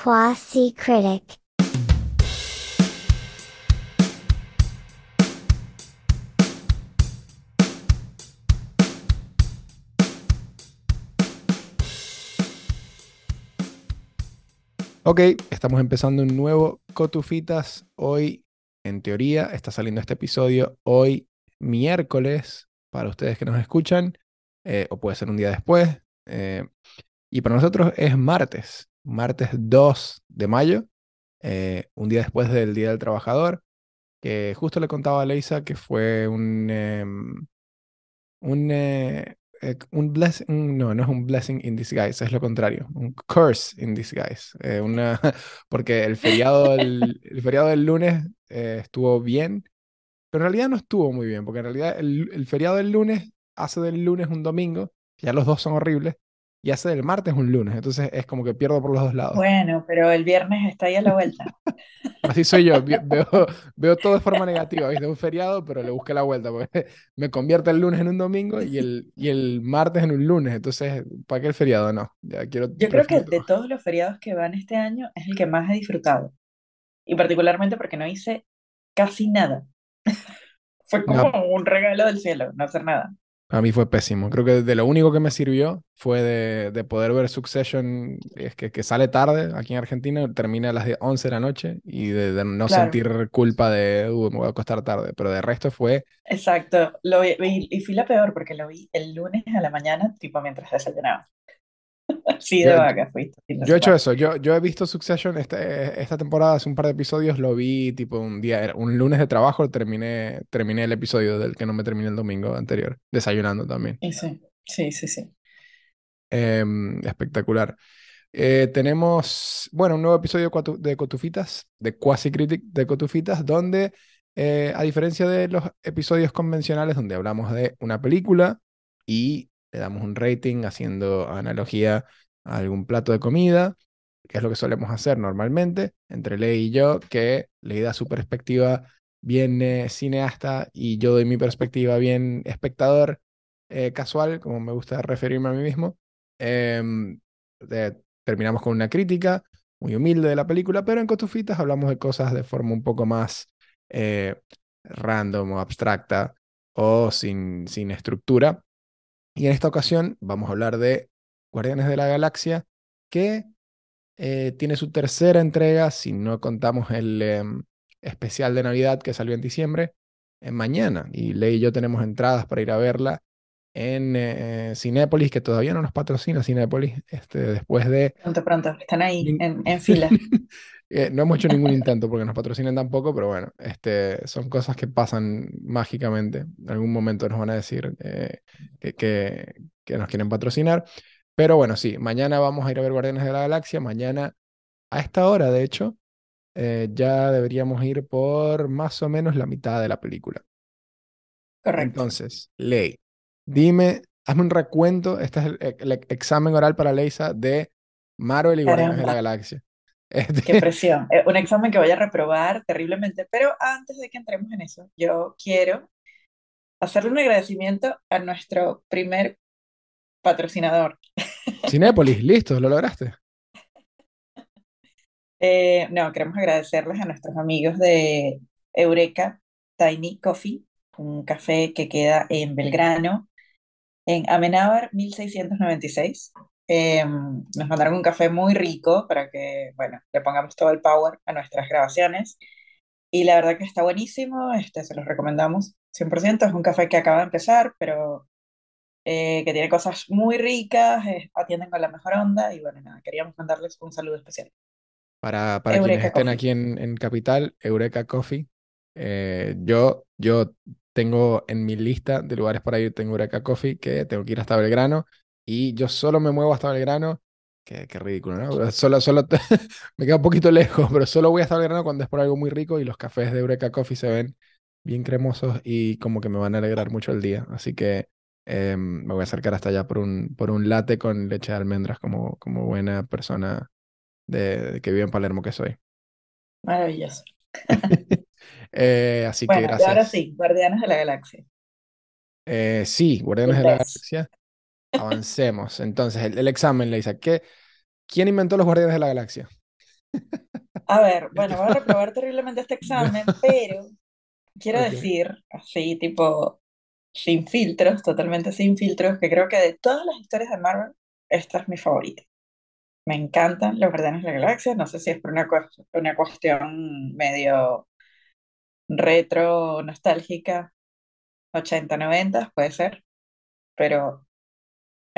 Quasi Critic. Ok, estamos empezando un nuevo Cotufitas. Hoy, en teoría, está saliendo este episodio hoy miércoles para ustedes que nos escuchan, eh, o puede ser un día después. eh, y para nosotros es martes, martes 2 de mayo, eh, un día después del Día del Trabajador, que justo le contaba a Leisa que fue un, em, un, eh, eh, un blessing, no, no es un blessing in disguise, es lo contrario, un curse in disguise. una, porque el feriado del, el feriado del lunes estuvo bien, pero en realidad no estuvo muy bien, porque en realidad el, el feriado del lunes hace del lunes un domingo, ya los dos son horribles, y hace del martes un lunes, entonces es como que pierdo por los dos lados. Bueno, pero el viernes está ahí a la vuelta. Así soy yo, veo, veo todo de forma negativa, ¿viste? Un feriado, pero le busqué la vuelta, porque me convierte el lunes en un domingo y el, y el martes en un lunes, entonces, ¿para qué el feriado? No, ya quiero, Yo creo que de todos los feriados que van este año es el que más he disfrutado. Y particularmente porque no hice casi nada. Fue No. como un regalo del cielo, no hacer nada. A mí fue pésimo. Creo que de lo único que me sirvió fue de, de poder ver Succession, es que, que sale tarde aquí en Argentina, termina a las 10 11 de la noche y de, de no Claro. sentir culpa de, "Uh, me voy a acostar tarde, pero de resto fue, Exacto. Lo vi- y fui la peor porque lo vi el lunes a la mañana, tipo mientras desayunaba. Así de Yo- vaca fui. fin de yo he hecho eso, yo, yo he visto Succession este- esta temporada, hace un par de episodios, lo vi tipo un día, era un lunes de trabajo, terminé, terminé el episodio del que no me terminé el domingo anterior, desayunando también. Sí, sí, sí, sí. Em, espectacular. Eh, tenemos, bueno, un nuevo episodio de Cotufitas, de Quasi Critic de Cotufitas, donde, eh, a diferencia de los episodios convencionales donde hablamos de una película y le damos un rating haciendo analogía a algún plato de comida, que es lo que solemos hacer normalmente, entre Ley y yo, que Ley da su perspectiva bien cineasta y yo doy mi perspectiva bien espectador eh, casual, como me gusta referirme a mí mismo. Em, terminamos con una crítica muy humilde de la película, pero en Cotufitas hablamos de cosas de forma un poco más eh, random o abstracta o sin, sin estructura. Y en esta ocasión vamos a hablar de Guardianes de la Galaxia, que eh, tiene su tercera entrega, si no contamos el em, especial de Navidad que salió en diciembre, en mañana. Y Ley y yo tenemos entradas para ir a verla en eh, Cinépolis, que todavía no nos patrocina Cinépolis, este, después de... Pronto, pronto. Están ahí, en, en fila. Eh, no hemos hecho ningún intento porque nos patrocinen tampoco, pero bueno, este, son cosas que pasan mágicamente. En algún momento nos van a decir eh, que, que, que nos quieren patrocinar. Pero bueno, sí, mañana vamos a ir a ver Guardianes de la Galaxia. Mañana, a esta hora, de hecho, eh, ya deberíamos ir por más o menos la mitad de la película. Correcto. Entonces, Ley, dime, hazme un recuento. Este es el, el examen oral para Leisa de Marvel y Guardianes de la. Galaxia. Este, Qué presión. Eh, un examen que voy a reprobar terriblemente. Pero antes de que entremos en eso, yo quiero hacerle un agradecimiento a nuestro primer patrocinador. Cinépolis, listo, lo lograste. Eh, no, queremos agradecerles a nuestros amigos de Eureka Tiny Coffee, un café que queda en Belgrano, en Amenábar 1696. Eh, nos mandaron un café muy rico para que, bueno, le pongamos todo el power a nuestras grabaciones. Y la verdad que está buenísimo, este, se los recomendamos 100%. Es un café que acaba de empezar, pero eh, que tiene cosas muy ricas, eh, atienden con la mejor onda y bueno, nada, queríamos mandarles un saludo especial. Para, para quienes estén Coffee. aquí en, en Capital, Eureka Coffee. Eh, yo, yo tengo en mi lista de lugares para ir, tengo Eureka Coffee, que tengo que ir hasta Belgrano, y yo solo me muevo hasta Belgrano. Qué, qué ridículo, ¿no? Solo, solo te- me queda un poquito lejos, pero solo voy hasta Belgrano cuando es por algo muy rico y los cafés de Eureka Coffee se ven bien cremosos y como que me van a alegrar mucho el día. Así que eh, me voy a acercar hasta allá por un, por un latte con leche de almendras como, como buena persona de, de que vive en Palermo que soy. Maravilloso. Eh, así que y ahora gracias. sí, Guardianes de la Galaxia. Eh, sí, Guardianes de la. Galaxia. Avancemos. Entonces, el, el examen, Leisa. ¿Qué, ¿Quién inventó los Guardianes de la Galaxia? A ver, bueno, voy a reprobar terriblemente este examen, pero quiero decir, así, tipo, sin filtros, totalmente sin filtros, que creo que de todas las historias de Marvel, esta es mi favorita. Me encantan los Guardianes de la Galaxia, no sé si es por una, una cuestión medio retro, nostálgica, 80, 90, puede ser, pero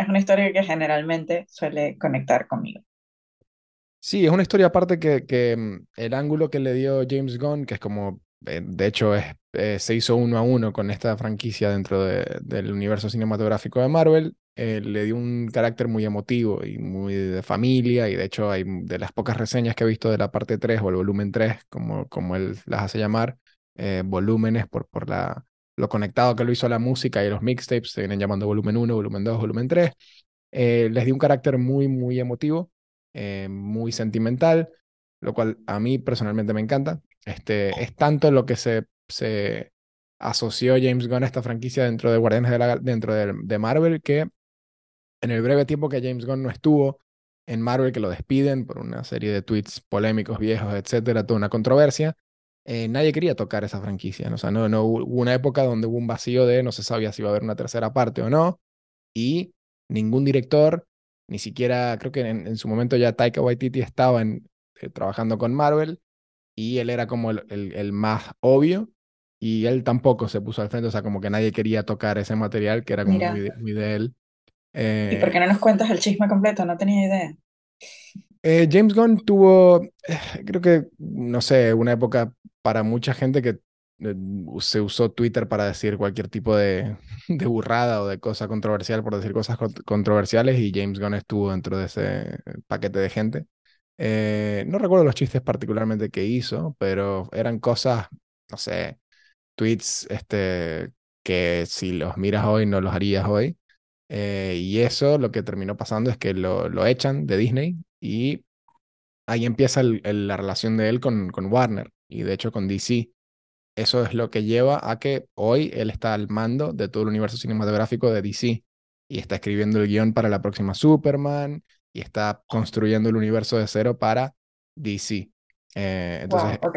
es una historia que generalmente suele conectar conmigo. Sí, es una historia aparte que, mm, el ángulo que le dio James Gunn, que es como, eh, de hecho, es, eh, se hizo uno a uno con esta franquicia dentro de- del universo cinematográfico de Marvel, eh, le dio un carácter muy emotivo y muy de familia, y de hecho hay de las pocas reseñas que he visto de la parte 3 o el volumen 3, como, como él las hace llamar, volúmenes por, por la, lo conectado que lo hizo a la música y los mixtapes, se vienen llamando volumen 1, volumen 2, volumen 3 eh, les dio un carácter muy, muy emotivo, eh, muy sentimental, lo cual a mí personalmente me encanta. Este, es tanto lo que se, se asoció James Gunn a esta franquicia dentro de Guardianes de, la, dentro de, de Marvel que en el breve tiempo que James Gunn no estuvo en Marvel, que lo despiden por una serie de tweets polémicos, viejos, etcétera, toda una controversia, eh, nadie quería tocar esa franquicia. ¿no? O sea, no, no hubo una época donde hubo un vacío de no se sabía si iba a haber una tercera parte o no y ningún director, ni siquiera, creo que en, en su momento ya Taika Waititi estaba en, eh, trabajando con Marvel y él era como el, el- el más obvio y él tampoco se puso al frente, o sea, como que nadie quería tocar ese material que era como muy de, muy de él. ¿y por Eh, qué no nos cuentas el chisme completo? No tenía idea. eh, James Gunn tuvo, eh, creo que, no sé, una época para mucha gente que eh, se usó Twitter para decir cualquier tipo de, de burrada o de cosa controversial por decir cosas cont- controversiales y James Gunn estuvo dentro de ese paquete de gente. Eh, no recuerdo los chistes particularmente que hizo, pero eran cosas, no sé, tweets este, que si los miras hoy no los harías hoy. Eh, y eso lo que terminó pasando es que lo, lo echan de Disney y ahí empieza la relación de él con, con Warner y de hecho con DC. Eso es lo que lleva a que hoy él está al mando de todo el universo cinematográfico de DC y está escribiendo el guion para la próxima Superman y está construyendo el universo de cero para DC. Eh, entonces, Wow,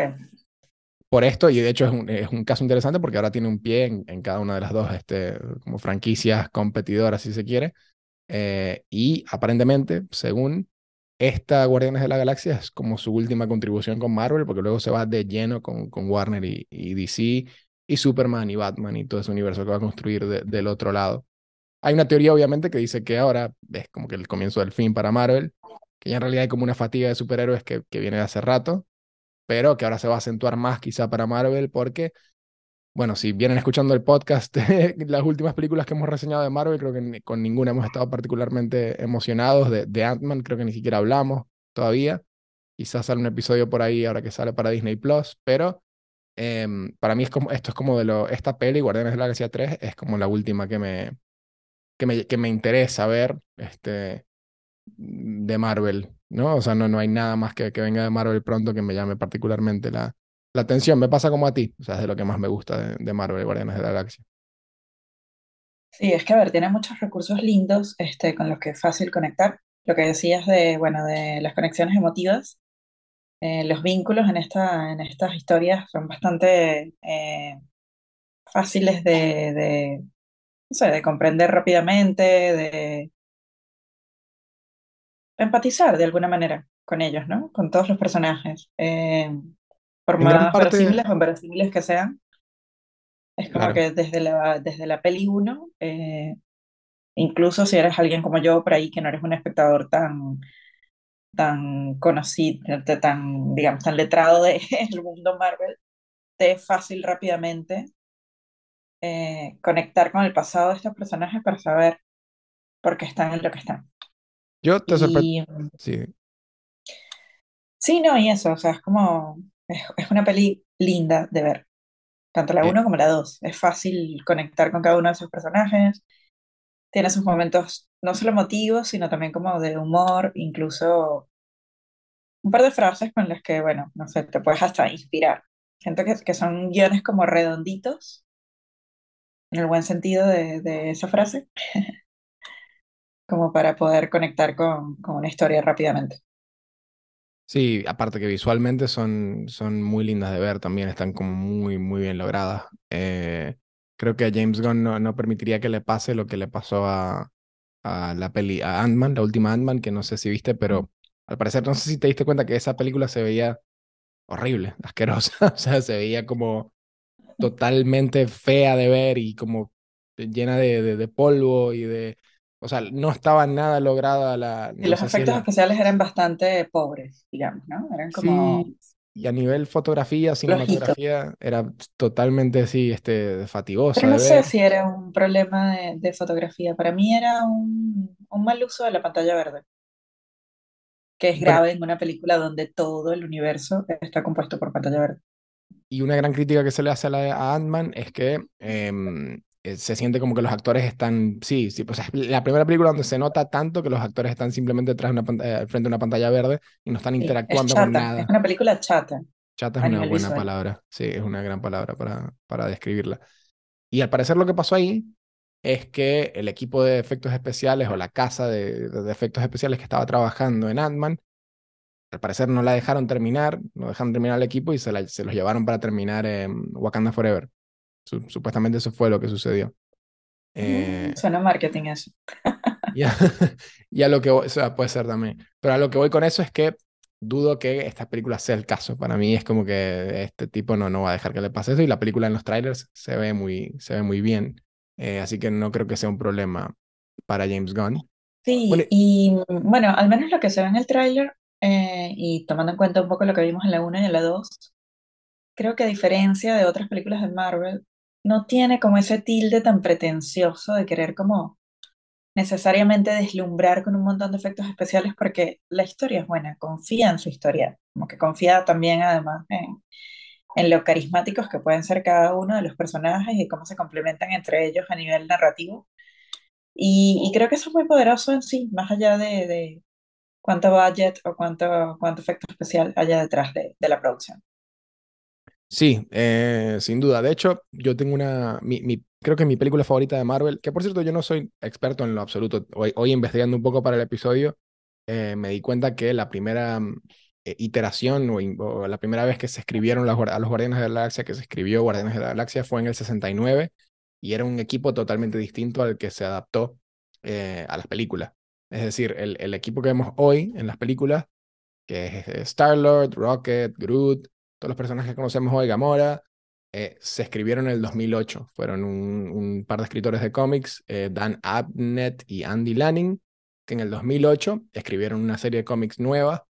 por esto, y de hecho es un, es un caso interesante porque ahora tiene un pie en, en cada una de las dos este, como franquicias competidoras, si se quiere. Eh, y aparentemente, según esta Guardianes de la Galaxia, es como su última contribución con Marvel, porque luego se va de lleno con, con Warner y, DC, y Superman y Batman y todo ese universo que va a construir de- del otro lado. Hay una teoría, obviamente, que dice que ahora es como que el comienzo del fin para Marvel, que ya en realidad hay como una fatiga de superhéroes que, que viene de hace rato, pero que ahora se va a acentuar más quizá para Marvel porque bueno, si vienen escuchando el podcast, las últimas películas que hemos reseñado de Marvel, creo que con ninguna hemos estado particularmente emocionados. De, de Ant-Man, creo que ni siquiera hablamos todavía. Quizás sale un episodio por ahí ahora que sale para Disney Plus, pero em, para mí es como, esto es como de lo, esta peli, Guardianes de la Galaxia 3, es como la última que me, que me, que me interesa ver este, de Marvel, ¿no? O sea, no, no hay nada más que, que venga de Marvel pronto que me llame particularmente la, la atención. Me pasa como a ti, o sea, es de lo que más me gusta de, de Marvel, Guardianes de la Galaxia. Sí, es que a ver, tiene muchos recursos lindos este, con los que es fácil conectar. Lo que decías de, bueno, de las conexiones emotivas, eh, los vínculos en esta, en estas historias son bastante eh, fáciles de, de, no sé, de comprender rápidamente, de empatizar de alguna manera con ellos, ¿no? Con todos los personajes. Eh, por más verosímiles o inverosímiles que sean, es como claro. que desde la, desde la peli 1 Incluso si eres alguien como yo por ahí, que no eres un espectador tan, tan conocido, tan, digamos, tan letrado del mundo Marvel, te es fácil rápidamente eh, conectar con el pasado de estos personajes para saber por qué están en lo que están. Yo te sorprendo. Y Sí. sí, no, y eso, o sea, es como, es, es una peli linda de ver, tanto la Eh, 1 como la 2. Es fácil conectar con cada uno de esos personajes, tiene sus momentos no solo emotivos, sino también como de humor, incluso un par de frases con las que, bueno, no sé, te puedes hasta inspirar. Siento que, que son guiones como redonditos, en el buen sentido de, de esa frase, como para poder conectar con, con una historia rápidamente. Sí, aparte que visualmente son, son muy lindas de ver también, están como muy, muy bien logradas. Eh, creo que a James Gunn no, no permitiría que le pase lo que le pasó a, a la peli, a Ant-Man, la última Ant-Man, que no sé si viste, pero al parecer no sé si te diste cuenta que esa película se veía horrible, asquerosa, o sea, se veía como totalmente fea de ver y como llena de, de, de polvo y de... O sea, no estaba nada lograda la... Y no los si efectos especiales eran bastante pobres, digamos, ¿no? Eran como Sí, y a nivel fotografía, cinematografía, era totalmente así, este, fatigosa Pero no sé si era un problema de, de fotografía. Para mí era un, un mal uso de la pantalla verde, que es grave en una película donde todo el universo está compuesto por pantalla verde. y una gran crítica que se le hace a, la, a Ant-Man es que em, eh, se siente como que los actores están, sí, sí, pues es la primera película donde se nota tanto que los actores están simplemente de una pantalla, eh, frente a una pantalla verde y no están Sí, es interactuando con chata, es nada. una película chata Chata es una buena visual. palabra, sí, es una gran palabra para, para describirla. Y al parecer lo que pasó ahí es que el equipo de efectos especiales o la casa de, de efectos especiales que estaba trabajando en Ant-Man, al parecer no la dejaron terminar, no dejaron terminar el equipo y se, la- se los llevaron para terminar en Wakanda Forever. Su- supuestamente eso fue lo que sucedió. Eh, Mm, suena marketing eso. y, a, y a lo que voy, o sea, puede ser también, pero a lo que voy con eso es que dudo que esta película sea el caso. Para mí es como que este tipo no, no va a dejar que le pase eso y la película en los trailers se ve muy, se ve muy bien. Eh, así que no creo que sea un problema para James Gunn. Bueno, Sí, y mm, bueno, al menos lo que se ve en el tráiler, eh, y tomando en cuenta un poco lo que vimos en la 1 y en la 2, creo que a diferencia de otras películas de Marvel, no tiene como ese tilde tan pretencioso de querer como necesariamente deslumbrar con un montón de efectos especiales porque la historia es buena, confía en su historia, como que confía también además en, lo carismáticos que pueden ser cada uno de los personajes y cómo se complementan entre ellos a nivel narrativo. Y, creo que eso es muy poderoso en sí, más allá de, de cuánto budget o cuánto, cuánto efecto especial haya detrás de, de la producción. Sí, eh, sin duda. De hecho, yo tengo una, creo que mi película favorita de Marvel, que por cierto yo no soy experto en lo absoluto. Hoy, investigando un poco para el episodio, eh, me di cuenta que la primera mm, eh, iteración o, la primera vez que se escribieron a los Guardianes de la Galaxia, que se escribió Guardianes de la Galaxia, fue en el 69 y era un equipo totalmente distinto al que se adaptó a las películas. Es decir, el, el equipo que vemos hoy en las películas, que es Star-Lord, Rocket, Groot, todos los personajes que conocemos hoy, Gamora, eh, se escribieron en el 2008. Fueron un, un par de escritores de cómics, eh, Dan Abnett y Andy Lanning, que en el 2008 escribieron una serie de cómics nueva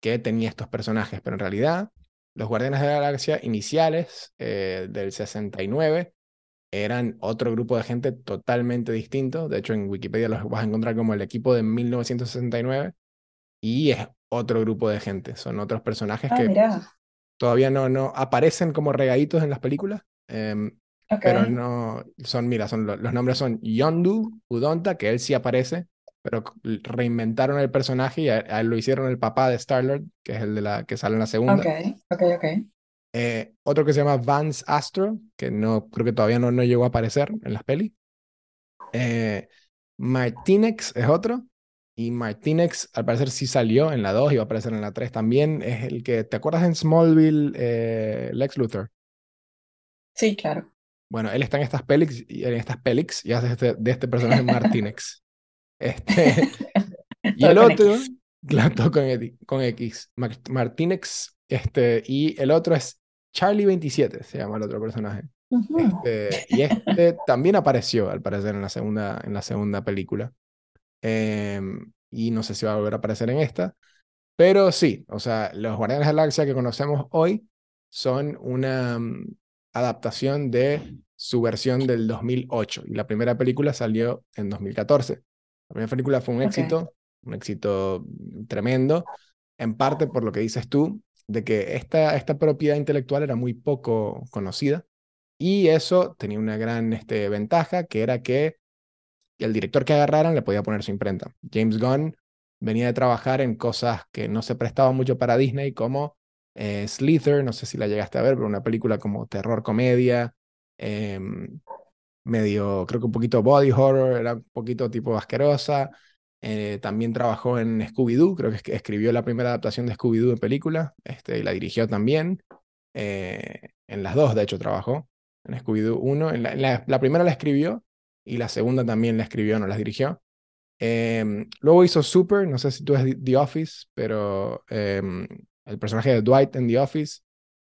que tenía estos personajes, pero en realidad los Guardianes de la Galaxia iniciales eh, del 69 eran otro grupo de gente totalmente distinto. De hecho, en Wikipedia los vas a encontrar como el equipo de 1969 y es otro grupo de gente. Son otros personajes Ah, que todavía no, no aparecen como regaditos en las películas, em, pero no son, mira, son, lo- los nombres son Yondu Udonta, que él sí aparece, pero reinventaron el personaje y a, a él lo hicieron el papá de Star-Lord, que es el de la que sale en la segunda. Ok, ok, ok. Eh, otro que se llama Vance Astro, que no creo que todavía no, no llegó a aparecer en las pelis. Eh, Martinex es otro. Y Martinex, al parecer, sí salió en la 2 y va a aparecer en la 3 también. Es el que, ¿te acuerdas en Smallville, eh, Lex Luthor? Sí, claro. Bueno, él está en estas pelis y en estas pelis y hace este- de este personaje Martinex. Este, y el otro, claro, con, X- con X, Mar- Martinex, este, y el otro es Charlie 27, se llama el otro personaje. Este, y este también apareció, al parecer, en la segunda, en la segunda película. Em, y no sé si va a volver a aparecer en esta. Pero sí, o sea, los Guardianes de la Galaxia que conocemos hoy son una mm, adaptación de su versión del 2008. Y la primera película salió en 2014. La primera película fue un éxito, un éxito tremendo, en parte por lo que dices tú, de que esta, esta propiedad intelectual era muy poco conocida. Y eso tenía una gran este, ventaja, que era que el director que agarraran le podía poner su imprenta. James Gunn venía de trabajar en cosas que no se prestaban mucho para Disney, como eh, Slither, no sé si la llegaste a ver, pero una película como terror comedia, em, medio, creo que un poquito body horror, era un poquito tipo asquerosa. Eh, también trabajó en Scooby-Doo, creo que escribió la primera adaptación de Scooby-Doo en película, este, y la dirigió también. Eh, en las dos, de hecho, trabajó. En Scooby-Doo 1. En la, la, primera la escribió y la segunda también la escribió, no la dirigió. Em, luego hizo Super, no sé si tú es The Office, pero em, el personaje de Dwight en The Office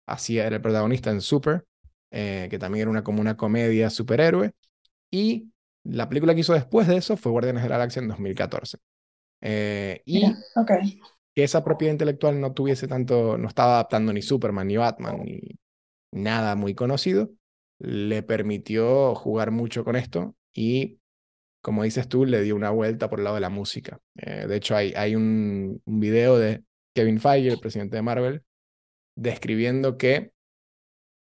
así era el protagonista en Super, eh, que también era una, como una comedia superhéroe. Y la película que hizo después de eso fue Guardianes de la Galaxia en 2014. Eh, y que esa propiedad intelectual no tuviese tanto, no estaba adaptando ni Superman, ni Batman, ni nada muy conocido, le permitió jugar mucho con esto y, como dices tú, le dio una vuelta por el lado de la música. Eh, de hecho, hay, hay un, un video de Kevin Feige, el presidente de Marvel, describiendo que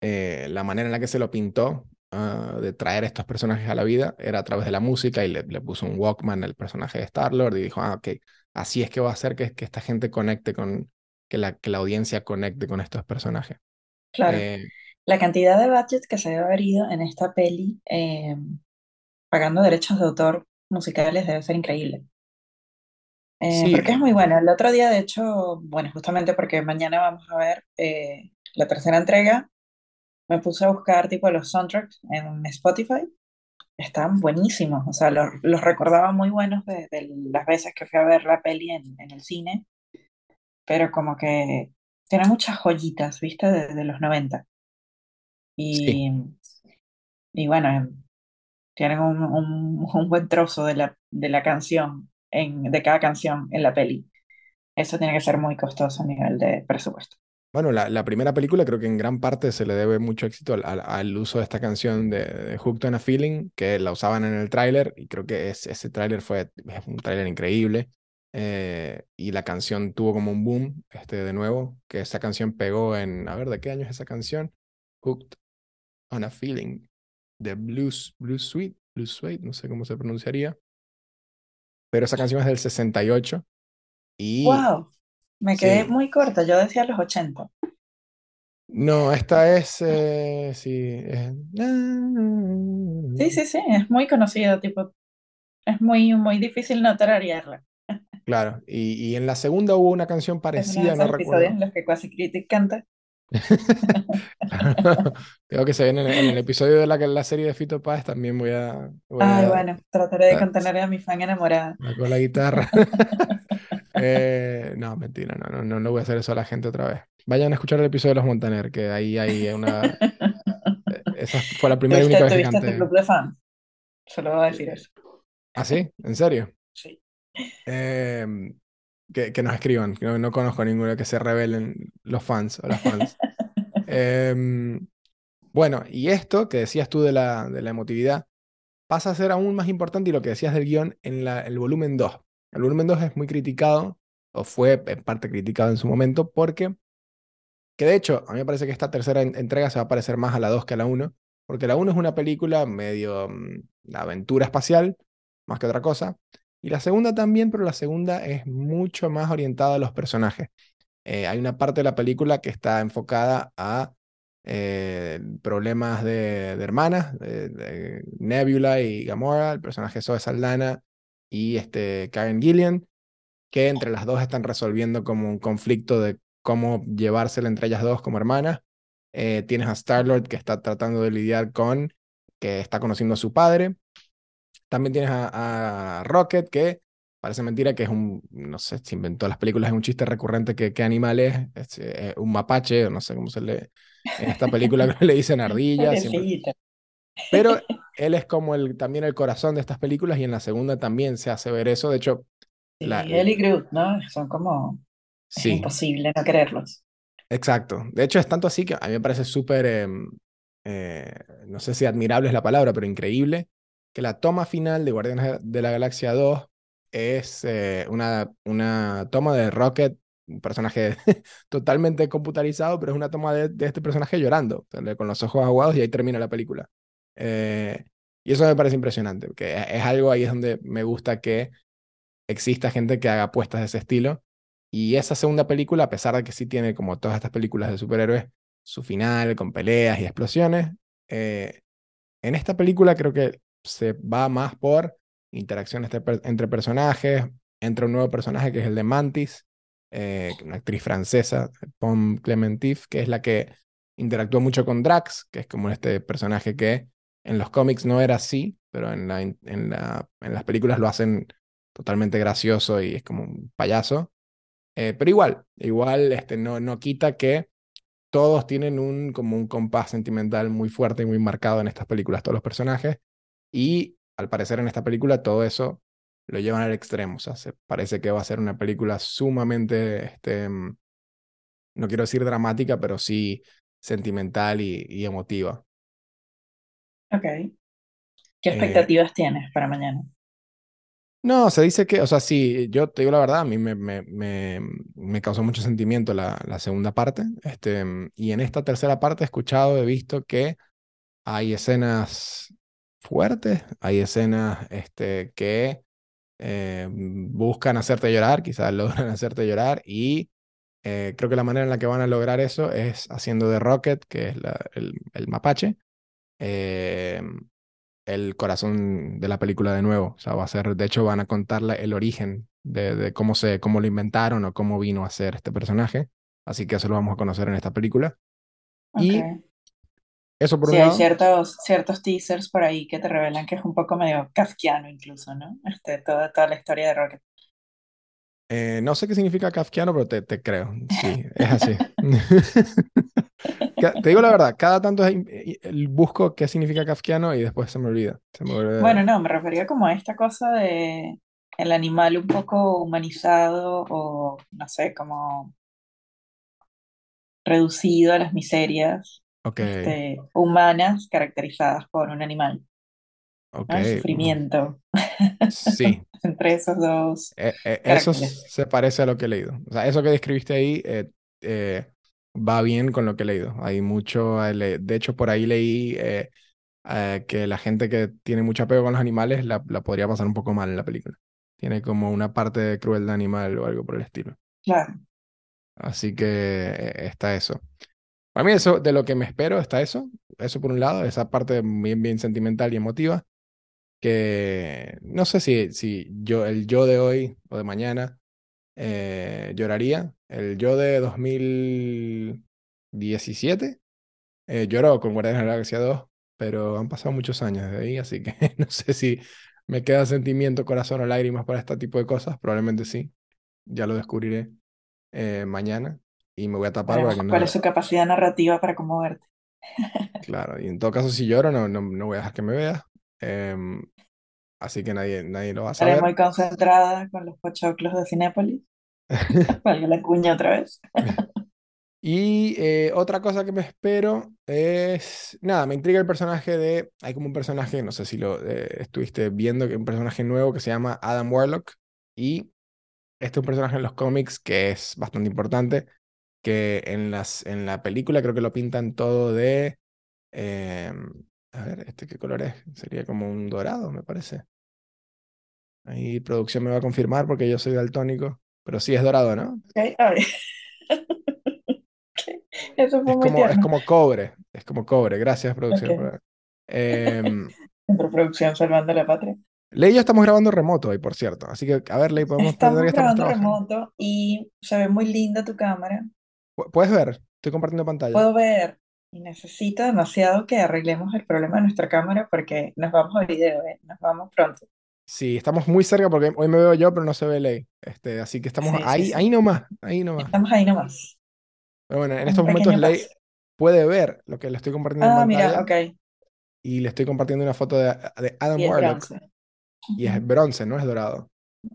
eh, la manera en la que se lo pintó Ah, de traer estos personajes a la vida era a través de la música y le, puso un Walkman al personaje de Star-Lord y dijo, ah, ok, así es que va a hacer que, que esta gente conecte con, que la, que la audiencia conecte con estos personajes. Claro. Eh, la cantidad de budget que se debe haber ido en esta peli eh, pagando derechos de autor musicales debe ser increíble. Eh, porque es muy bueno. El otro día, de hecho, bueno, justamente porque mañana vamos a ver la tercera entrega, me puse a buscar tipo los soundtracks en Spotify. Estaban buenísimos, o sea, los, los recordaba muy buenos de, las veces que fui a ver la peli en, en el cine, pero como que tiene muchas joyitas, ¿viste? De, los 90. Y, y bueno, tienen un, un, buen trozo de la, de la canción, en, de cada canción en la peli. Eso tiene que ser muy costoso a nivel de presupuesto. Bueno, la, primera película creo que en gran parte se le debe mucho éxito al, uso de esta canción de, de, Hooked on a Feeling, que la usaban en el tráiler y creo que ese tráiler fue un tráiler increíble. Eh, y la canción tuvo como un boom, este, de nuevo, que esa canción pegó en, a ver, ¿de qué año es esa canción? Hooked on a Feeling, de Blues, Blues Sweet, Blues Sweet, no sé cómo se pronunciaría. Pero esa canción es del 68 y ¡Wow! Me quedé muy corta, yo decía los 80. No, esta es, eh, sí, Sí, sí, sí, es muy conocida, tipo, es muy, muy difícil no tararearla. Claro, y, y en la segunda hubo una canción parecida, no recuerdo. en los que Quasi Critic canta. Creo que se viene en, el episodio de la, la serie de Fito Paz también voy a... Ay, bueno, trataré de contener a mi fan enamorada. Con la guitarra. Eh, no, mentira, no, no, no, no voy a hacer eso a la gente otra vez. Vayan a escuchar el episodio de los Montaner, que ahí hay una. Esa fue la primera y única vez que canté. este club de fans? Solo voy a decir eso. ¿Ah, sí? ¿En serio? Sí. Em, que, que, nos escriban, no, no conozco a ninguno que se rebelen los fans o las fans. Em, bueno, y esto que decías tú de la, de la emotividad pasa a ser aún más importante y lo que decías del guion en la, el volumen 2. El volumen 2 es muy criticado, o fue en parte criticado en su momento, porque, que de hecho, a mí me parece que esta tercera entrega se va a parecer más a la 2 que a la 1, porque la 1 es una película medio de aventura espacial, más que otra cosa, y la segunda también, pero la segunda es mucho más orientada a los personajes. Eh, hay una parte de la película que está enfocada a eh, problemas de, hermanas, Nebula y Gamora, el personaje Zoe Saldana y este, Karen Gillian, que entre las dos están resolviendo como un conflicto de cómo llevársela entre ellas dos como hermanas. Eh, tienes a Star-Lord que está tratando de lidiar con que está conociendo a su padre. También tienes a, Rocket que parece mentira que es un, no sé, se inventó las películas, es un chiste recurrente que qué animal es, es, eh, un mapache, no sé cómo se le... En esta película le dicen ardilla. Pero él es como el, también el corazón de estas películas y en la segunda también se hace ver eso. De hecho, la, él y Groot, ¿no? Son como... Es imposible no quererlos. Exacto. De hecho, es tanto así que a mí me parece súper, em, eh, no sé si admirable es la palabra, pero increíble, que la toma final de Guardianes de la Galaxia 2 es eh, una, una toma de Rocket, un personaje totalmente computarizado, pero es una toma de, este personaje llorando, con los ojos aguados y ahí termina la película. Eh, y eso me parece impresionante, porque es algo ahí es donde me gusta que exista gente que haga apuestas de ese estilo. Y esa segunda película, a pesar de que sí tiene como todas estas películas de superhéroes, su final con peleas y explosiones, eh, en esta película creo que se va más por interacciones entre personajes, entra un nuevo personaje que es el de Mantis, eh, una actriz francesa, Pom Clementif, que es la que interactúa mucho con Drax, que es como este personaje que en los cómics no era así, pero en las películas lo hacen totalmente gracioso y es como un payaso. Eh, pero igual, igual este, no, no quita que todos tienen un, como un compás sentimental muy fuerte y muy marcado en estas películas, todos los personajes. Y al parecer en esta película todo eso lo llevan al extremo. O sea, se parece que va a ser una película sumamente, este, mm, no quiero decir dramática, pero sí sentimental y, emotiva. Ok. ¿Qué eh, expectativas tienes para mañana? No, se dice que, o sea, sí, yo te digo la verdad, a mí me, me, me, me causó mucho sentimiento la, la, segunda parte. Este, y en esta tercera parte he escuchado, he visto que hay escenas fuertes, hay escenas este, que eh, buscan hacerte llorar, quizás logran hacerte llorar, y eh, creo que la manera en la que van a lograr eso es haciendo de Rocket, que es el, el, mapache, eh, el corazón de la película de nuevo. O sea, va a ser, de hecho, van a contarle el origen de, cómo, se, cómo lo inventaron o cómo vino a ser este personaje. Así que eso lo vamos a conocer en esta película. Y eso por sí, un lado. hay ciertos, ciertos teasers por ahí que te revelan que es un poco medio kafkiano incluso, ¿no? Este, toda, toda la historia de Rocket. Eh, no sé qué significa kafkiano, pero te, te creo. Sí, es así. te digo la verdad, cada tanto busco qué significa kafkiano y después se me olvida. Se me Bueno, no, me refería como a esta cosa de el animal un poco humanizado o, no sé, como reducido a las miserias este, humanas caracterizadas por un animal. El sufrimiento. Sí. Entre esos dos. Eh, eh, eso se parece a lo que he leído. O sea, eso que describiste ahí eh, va bien con lo que he leído. Hay mucho. De hecho, por ahí leí que la gente que tiene mucho apego con los animales la, la, podría pasar un poco mal en la película. Tiene como una parte de cruel de animal o algo por el estilo. Claro. Así que está eso. Para mí, eso, de lo que me espero está eso. Eso por un lado, esa parte bien, bien sentimental y emotiva que no sé si, si yo, el yo de hoy o de mañana eh, lloraría. El yo de 2017 eh, lloró con Guardianes de la Galaxia 2, pero han pasado muchos años de ahí, así que no sé si me queda sentimiento, corazón o lágrimas para este tipo de cosas. Probablemente sí. Ya lo descubriré eh, mañana y me voy a tapar para que no... ¿Cuál es su capacidad narrativa para conmoverte? Claro, y en todo caso, si lloro, no, no, no voy a dejar que me vea. Em, así que nadie, nadie lo va a saber. Estaré muy concentrada con los pochoclos de Cinépolis. Valga la cuña otra vez. y eh, otra cosa que me espero es. Nada, me intriga el personaje de. Hay como un personaje, no sé si lo eh, estuviste viendo, que un personaje nuevo que se llama Adam Warlock. Y este es un personaje en los cómics que es bastante importante. Que en, las, en la película creo que lo pintan todo de. Em, a ver, ¿este qué color es? Sería como un dorado, me parece. Ahí producción me va a confirmar porque yo soy daltónico. Pero sí es dorado, ¿no? Okay. A ver. Eso fue es, muy como, es como cobre. Es como cobre. Gracias, producción. Eh, producción salvando la patria. Ley y yo estamos grabando remoto hoy, por cierto. Así que, a ver, Ley, podemos Estamos grabando remoto y se ve muy linda tu cámara. ¿Puedes ver? Estoy compartiendo pantalla. Puedo ver. Y necesito demasiado que arreglemos el problema de nuestra cámara porque nos vamos a video, ¿eh? Nos vamos pronto. Sí, estamos muy cerca porque hoy me veo yo, pero no se ve Ley. Este, así que estamos ahí, ahí nomás, ahí nomás. Estamos ahí nomás. Pero bueno, en estos momentos Ley puede ver lo que le estoy compartiendo en Ah, mira, ok. Y le estoy compartiendo una foto de, de Adam Y Warlock. bronce. Y es bronce, no es dorado.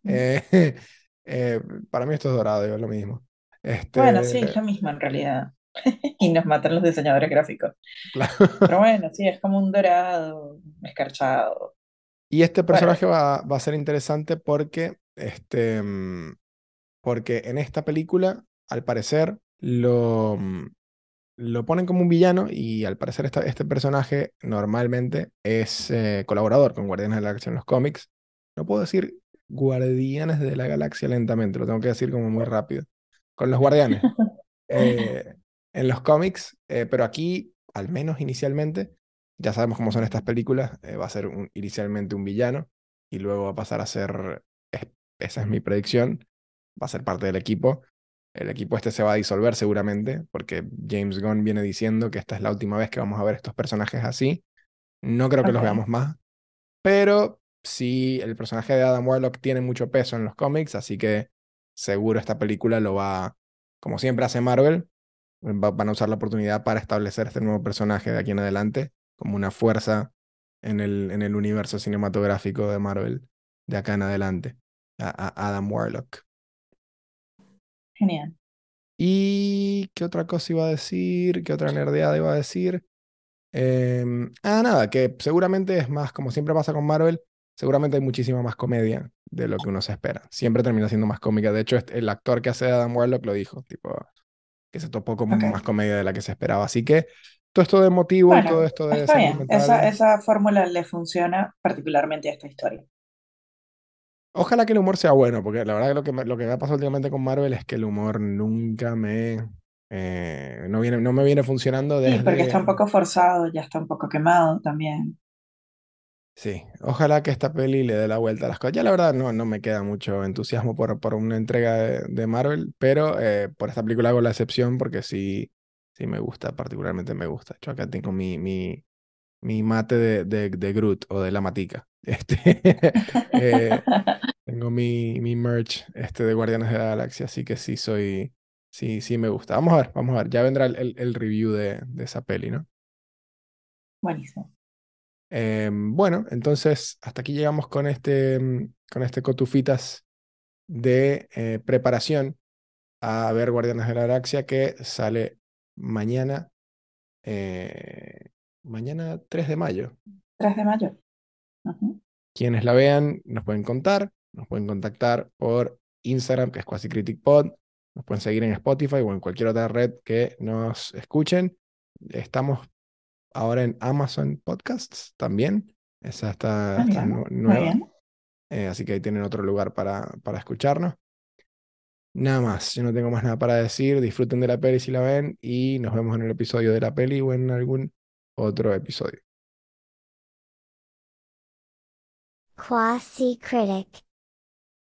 Eh, eh, para mí esto es dorado, es lo mismo. Este, Bueno, sí, es lo mismo en realidad. Y nos matan los diseñadores gráficos. claro. Pero bueno, sí, es como un dorado escarchado. Y este Bueno, personaje va, va a ser interesante porque, este, mm, porque en esta película, al parecer, lo, mm, lo ponen como un villano y al parecer esta- este personaje normalmente es eh, colaborador con Guardianes de la Galaxia en los cómics. No puedo decir Guardianes de la Galaxia lentamente, lo tengo que decir como muy rápido. Con los Guardianes. eh, en los cómics, eh, pero aquí, al menos inicialmente, ya sabemos cómo son estas películas, eh, va a ser un- inicialmente un villano y luego va a pasar a ser, es- esa es mi predicción, va a ser parte del equipo. El equipo este se va a disolver seguramente, porque James Gunn viene diciendo que esta es la última vez que vamos a ver estos personajes así. No creo que los veamos más, pero sí, el personaje de Adam Warlock tiene mucho peso en los cómics, así que seguro esta película lo va, como siempre hace Marvel, va- van a usar la oportunidad para establecer este nuevo personaje de aquí en adelante como una fuerza en el, en el universo cinematográfico de Marvel de acá en adelante, a, a Adam Warlock. Genial. ¿Y qué otra cosa iba a decir? ¿Qué otra nerdeada iba a decir? Em, ah, nada, que seguramente es más, como siempre pasa con Marvel, seguramente hay muchísima más comedia de lo que uno se espera. Siempre termina siendo más cómica. De hecho, este- el actor que hace de Adam Warlock lo dijo, tipo, que se topó con Ok. más comedia de la que se esperaba. Así que todo esto de emotivo y todo esto de está bien. Esa, fórmula le funciona particularmente a esta historia. Ojalá que el humor sea bueno, porque la verdad que lo que me, lo que me ha pasado últimamente con Marvel es que el humor nunca me, eh, no viene, no me viene funcionando Sí, porque está un desde... poco forzado, ya está un poco quemado también. Sí, ojalá que esta peli le dé la vuelta a las cosas. Ya la verdad no, no me queda mucho entusiasmo por, por una entrega de, de Marvel, pero eh, por esta película hago la excepción porque sí, sí me gusta, particularmente me gusta. Yo acá tengo mi, mi, mi mate de, de, de Groot o de la matica. Este, eh, tengo mi, mi merch este, de Guardianes de la Galaxia, así que sí soy, sí, sí me gusta. Vamos a ver, vamos a ver. Ya vendrá el, el- el review de, de esa peli, ¿no? Buenísimo. Em, bueno, entonces hasta aquí llegamos con este, mm, con este cotufitas de eh, preparación a ver Guardianes de la Galaxia que sale mañana, eh, mañana 3 de mayo. 3 de mayo. Quienes la vean nos pueden contar, nos pueden contactar por Instagram, que es Quasi Critic Pod, nos pueden seguir en Spotify o en cualquier otra red que nos escuchen. Estamos ahora en Amazon Podcasts también. Esa está, Ah, está mira, nu- muy nueva. bien. Eh, así que ahí tienen otro lugar para, para escucharnos. Nada más, yo no tengo más nada para decir. Disfruten de la peli si la ven y nos vemos en el episodio de la peli o en algún otro episodio. Quasi critic.